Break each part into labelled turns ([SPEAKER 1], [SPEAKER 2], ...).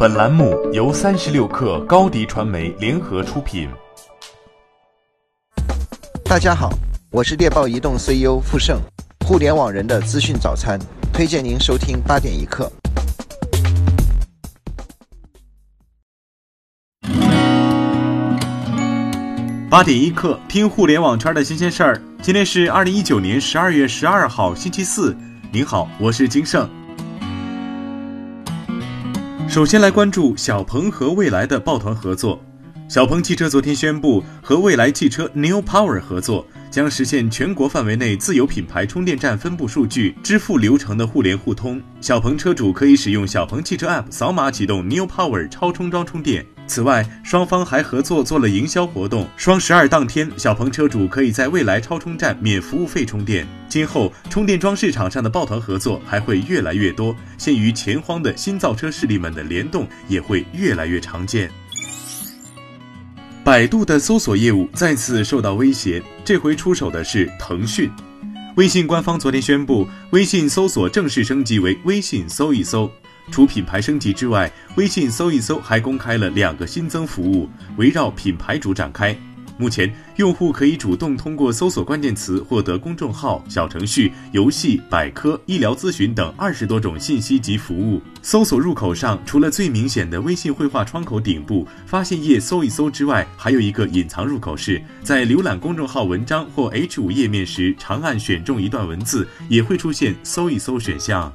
[SPEAKER 1] 本栏目由三十六氪高低传媒联合出品。
[SPEAKER 2] 大家好，我是猎豹移动 CEO 傅盛，互联网人的资讯早餐，推荐您收听八点一刻。
[SPEAKER 3] 八点一刻，听互联网圈的新鲜事儿。今天是二零一九年十二月十二号，星期四。您好，我是金盛。首先来关注小鹏和蔚来的抱团合作。小鹏汽车昨天宣布和蔚来汽车 New Power 合作，将实现全国范围内自有品牌充电站分布数据、支付流程的互联互通。小鹏车主可以使用小鹏汽车 App 扫码启动 New Power 超充桩充电。此外，双方还合作做了营销活动。双十二当天，小鹏车主可以在蔚来超充站免服务费充电。今后，充电桩市场上的抱团合作还会越来越多，限于钱荒的新造车势力们的联动也会越来越常见。百度的搜索业务再次受到威胁，这回出手的是腾讯。微信官方昨天宣布，微信搜索正式升级为微信搜一搜。除品牌升级之外，微信搜一搜还公开了两个新增服务，围绕品牌主展开。目前，用户可以主动通过搜索关键词获得公众号、小程序、游戏、百科、医疗咨询等二十多种信息及服务。搜索入口上，除了最明显的微信绘画窗口顶部发现页搜一搜之外，还有一个隐藏入口，是在浏览公众号文章或 H 五页面时，长按选中一段文字，也会出现搜一搜选项。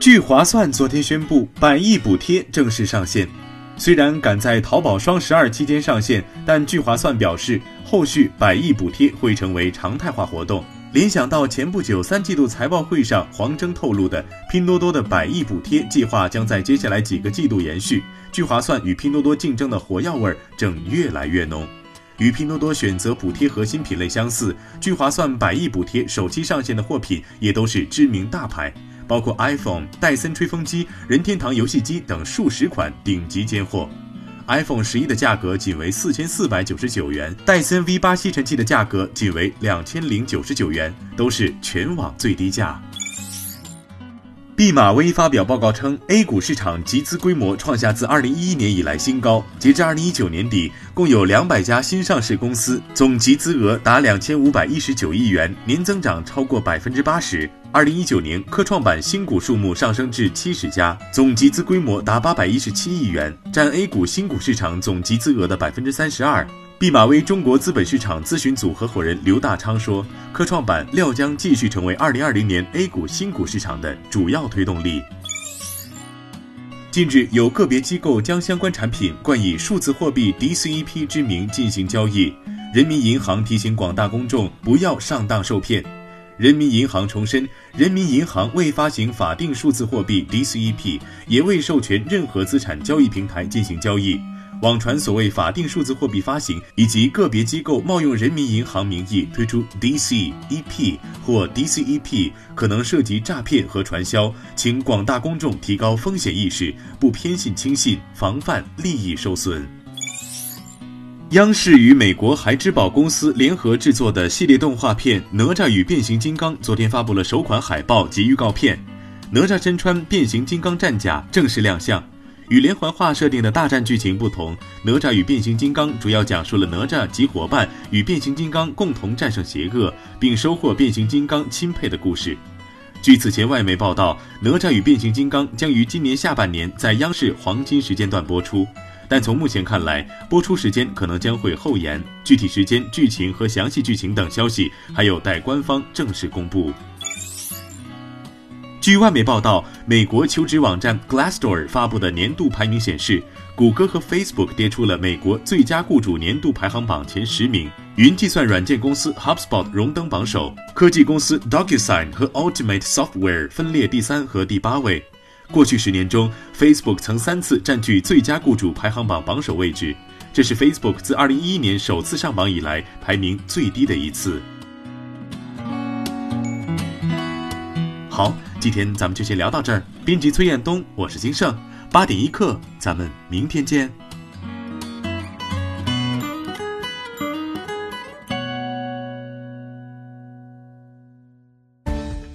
[SPEAKER 3] 聚划算昨天宣布，百亿补贴正式上线。虽然赶在淘宝双十二期间上线，但聚划算表示，后续百亿补贴会成为常态化活动。联想到前不久三季度财报会上，黄峥透露的拼多多的百亿补贴计划将在接下来几个季度延续。聚划算与拼多多竞争的火药味正越来越浓。与拼多多选择补贴核心品类相似，聚划算百亿补贴首期上线的货品也都是知名大牌。包括 iPhone、戴森吹风机、任天堂游戏机等数十款顶级尖货。iPhone 十一的价格仅为四千四百九十九元，戴森 V 八吸尘器的价格仅为两千零九十九元，都是全网最低价。毕马威发表报告称，A 股市场集资规模创下自二零一一年以来新高。截至二零一九年底，共有两百家新上市公司，总集资额达两千五百一十九亿元，年增长超过百分之八十。二零一九年，科创板新股数目上升至七十家，总集资规模达八百一十七亿元，占 A 股新股市场总集资额的百分之三十二。毕马威中国资本市场咨询组合伙人刘大昌说：“科创板料将继续成为二零二零年 A 股新股市场的主要推动力。”近日，有个别机构将相关产品冠以数字货币 DCEP 之名进行交易，人民银行提醒广大公众不要上当受骗。人民银行重申，人民银行未发行法定数字货币 DCEP，也未授权任何资产交易平台进行交易。网传所谓法定数字货币发行，以及个别机构冒用人民银行名义推出 DCEP 或 DCEP，可能涉及诈骗和传销，请广大公众提高风险意识，不偏信轻信，防范利益受损。央视与美国孩之宝公司联合制作的系列动画片《哪吒与变形金刚》昨天发布了首款海报及预告片。哪吒身穿变形金刚战甲正式亮相。与连环画设定的大战剧情不同，《哪吒与变形金刚》主要讲述了哪吒及伙伴与变形金刚共同战胜邪恶，并收获变形金刚钦佩的故事。据此前外媒报道，《哪吒与变形金刚》将于今年下半年在央视黄金时间段播出。但从目前看来，播出时间可能将会后延，具体时间、剧情和详细剧情等消息还有待官方正式公布。据外媒报道，美国求职网站 Glassdoor 发布的年度排名显示，谷歌和 Facebook 跌出了美国最佳雇主年度排行榜前十名，云计算软件公司 HubSpot 荣登榜首，科技公司 DocuSign 和 Ultimate Software 分列第三和第八位。过去十年中，Facebook 曾三次占据最佳雇主排行榜榜首位置，这是 Facebook 自2011年首次上榜以来排名最低的一次。好，今天咱们就先聊到这儿。编辑崔彦东，我是金盛，八点一刻，咱们明天见。